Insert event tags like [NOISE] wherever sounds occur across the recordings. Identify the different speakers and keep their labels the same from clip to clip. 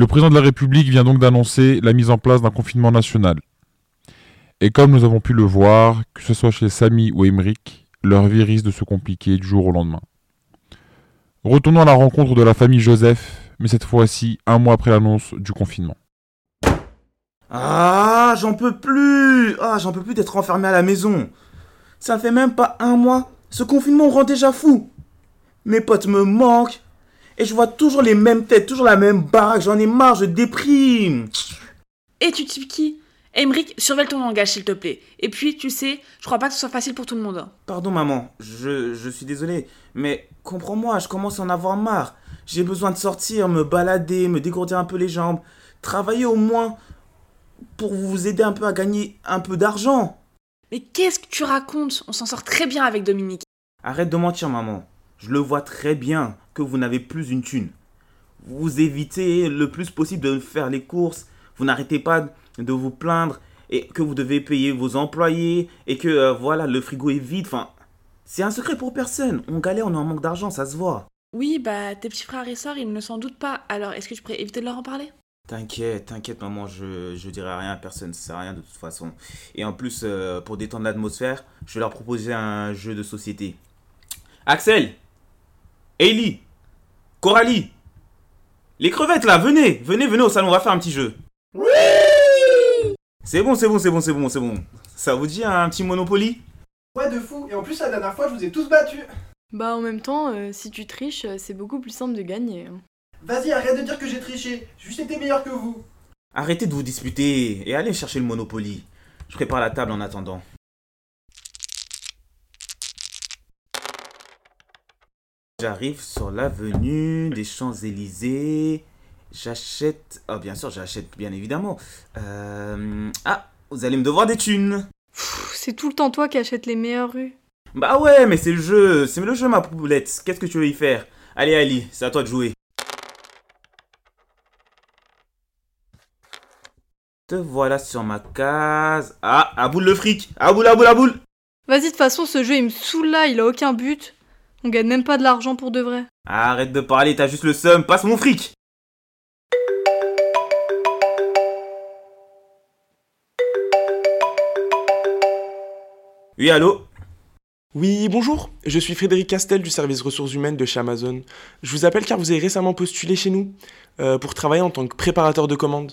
Speaker 1: Le président de la République vient donc d'annoncer la mise en place d'un confinement national. Et comme nous avons pu le voir, que ce soit chez Samy ou Emeric, leur vie risque de se compliquer du jour au lendemain. Retournons à la rencontre de la famille Joseph, mais cette fois-ci un mois après l'annonce du confinement.
Speaker 2: Ah, j'en peux plus Ah, j'en peux plus d'être enfermé à la maison. Ça fait même pas un mois. Ce confinement rend déjà fou. Mes potes me manquent. Et je vois toujours les mêmes têtes, toujours la même baraque. J'en ai marre, je déprime.
Speaker 3: Et tu types qui? Emric, surveille ton langage, s'il te plaît. Et puis, tu sais, je crois pas que ce soit facile pour tout le monde.
Speaker 2: Pardon, maman. Je, je suis désolé. Mais comprends-moi, je commence à en avoir marre. J'ai besoin de sortir, me balader, me dégourdir un peu les jambes. Travailler au moins pour vous aider un peu à gagner un peu d'argent.
Speaker 3: Mais qu'est-ce que tu racontes? On s'en sort très bien avec Dominique.
Speaker 2: Arrête de mentir, maman. Je le vois très bien que vous n'avez plus une thune. Vous évitez le plus possible de faire les courses. Vous n'arrêtez pas de vous plaindre et que vous devez payer vos employés et que euh, voilà, le frigo est vide. Enfin, c'est un secret pour personne. On galère, on est en manque d'argent, ça se voit.
Speaker 3: Oui, bah, tes petits frères et sœurs, ils ne s'en doutent pas. Alors, est-ce que tu pourrais éviter de leur en parler?
Speaker 2: T'inquiète, t'inquiète, maman, je, je dirai rien à personne, ça sert à rien de toute façon. Et en plus, euh, pour détendre l'atmosphère, je vais leur proposer un jeu de société. Axel Ellie Coralie Les crevettes là, venez Venez, venez au salon, on va faire un petit jeu. Oui C'est bon, c'est bon, c'est bon, c'est bon, c'est bon. Ça vous dit un petit Monopoly?
Speaker 4: Ouais, de fou. Et en plus, la dernière fois, je vous ai tous battus.
Speaker 5: Bah en même temps, euh, si tu triches, euh, c'est beaucoup plus simple de gagner. hein.
Speaker 4: Vas-y, arrête de dire que j'ai triché. J'ai juste été meilleur que vous.
Speaker 2: Arrêtez de vous disputer et allez chercher le Monopoly. Je prépare la table en attendant. J'arrive sur l'avenue des Champs-Élysées. J'achète. Ah, bien sûr, j'achète, bien évidemment. Euh... Ah, vous allez me devoir des thunes.
Speaker 5: C'est tout le temps toi qui achètes les meilleures rues.
Speaker 2: Bah ouais, mais c'est le jeu. C'est le jeu, ma poulette. Qu'est-ce que tu veux y faire? Allez, Ali, c'est à toi de jouer. Te voilà sur ma case. Ah, à boule le fric. À boule, à boule, à boule.
Speaker 5: Vas-y, de toute façon, ce jeu il me saoule là, il a aucun but. On gagne même pas de l'argent pour de vrai.
Speaker 2: Arrête de parler, t'as juste le seum. Passe mon fric. Oui, allô?
Speaker 6: Oui, bonjour, je suis Frédéric Castel du service ressources humaines de chez Amazon. Je vous appelle car vous avez récemment postulé chez nous euh, pour travailler en tant que préparateur de commandes.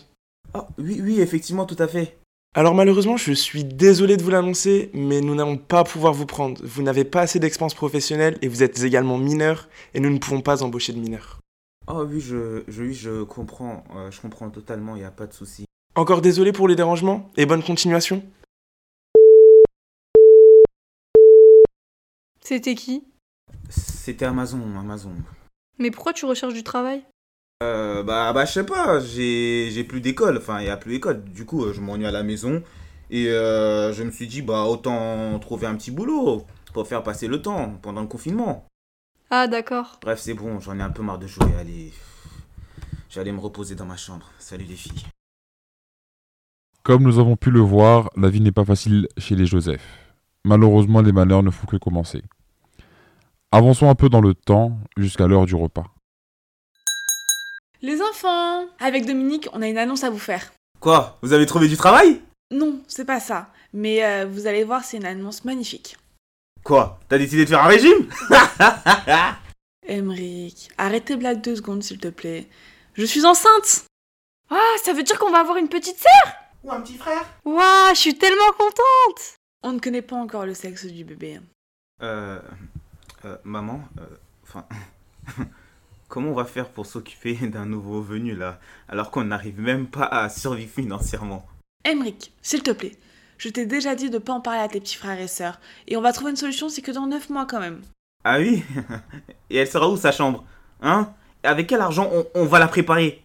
Speaker 2: Ah, oui, oui, effectivement, tout à fait.
Speaker 6: Alors malheureusement, je suis désolé de vous l'annoncer, mais nous n'allons pas pouvoir vous prendre. Vous n'avez pas assez d'expérience professionnelle et vous êtes également mineur et nous ne pouvons pas embaucher de mineurs.
Speaker 2: Oh oui, je, je, oui, je comprends. Euh, je comprends totalement, il a pas de souci.
Speaker 6: Encore désolé pour les dérangements et bonne continuation.
Speaker 5: C'était qui?
Speaker 2: C'était Amazon, Amazon.
Speaker 5: Mais pourquoi tu recherches du travail?
Speaker 2: Euh, bah, bah, je sais pas, j'ai j'ai plus d'école, enfin, il y a plus d'école. Du coup, euh, je m'ennuie à la maison. Et euh, je me suis dit, bah, autant trouver un petit boulot pour faire passer le temps pendant le confinement.
Speaker 5: Ah d'accord.
Speaker 2: Bref, c'est bon, j'en ai un peu marre de jouer. Allez, j'allais me reposer dans ma chambre. Salut les filles.
Speaker 1: Comme nous avons pu le voir, la vie n'est pas facile chez les Joseph. Malheureusement, les malheurs ne font que commencer. Avançons un peu dans le temps jusqu'à l'heure du repas.
Speaker 3: Les enfants Avec Dominique, on a une annonce à vous faire.
Speaker 2: Quoi Vous avez trouvé du travail?
Speaker 3: Non, c'est pas ça. Mais euh, vous allez voir, c'est une annonce magnifique.
Speaker 2: Quoi T'as décidé de faire un régime? [LAUGHS]
Speaker 3: Emric, arrête tes blagues deux secondes, s'il te plaît. Je suis enceinte Ah, ça veut dire qu'on va avoir une petite sœur?
Speaker 4: Ou un petit frère?
Speaker 5: Waouh, je suis tellement contente
Speaker 3: On ne connaît pas encore le sexe du bébé.
Speaker 2: Euh. euh, maman, euh, enfin. [LAUGHS] comment on va faire pour s'occuper [LAUGHS] d'un nouveau venu là, alors qu'on n'arrive même pas à survivre financièrement?
Speaker 3: Emric, s'il te plaît, je t'ai déjà dit de pas en parler à tes petits frères et sœurs. Et on va trouver une solution, c'est que dans 9 mois quand même.
Speaker 2: Ah oui? [LAUGHS] Et elle sera où sa chambre? Hein? Avec quel argent on, on va la préparer?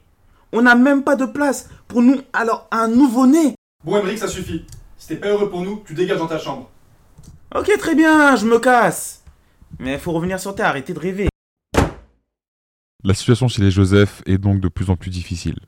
Speaker 2: On n'a même pas de place pour nous, alors un nouveau-né
Speaker 4: Bon, Emmerich, ça suffit. Si t'es pas heureux pour nous, tu dégages dans ta chambre.
Speaker 2: Ok, très bien, je me casse Mais faut revenir sur Terre, arrêtez de rêver
Speaker 1: La situation chez les Joseph est donc de plus en plus difficile.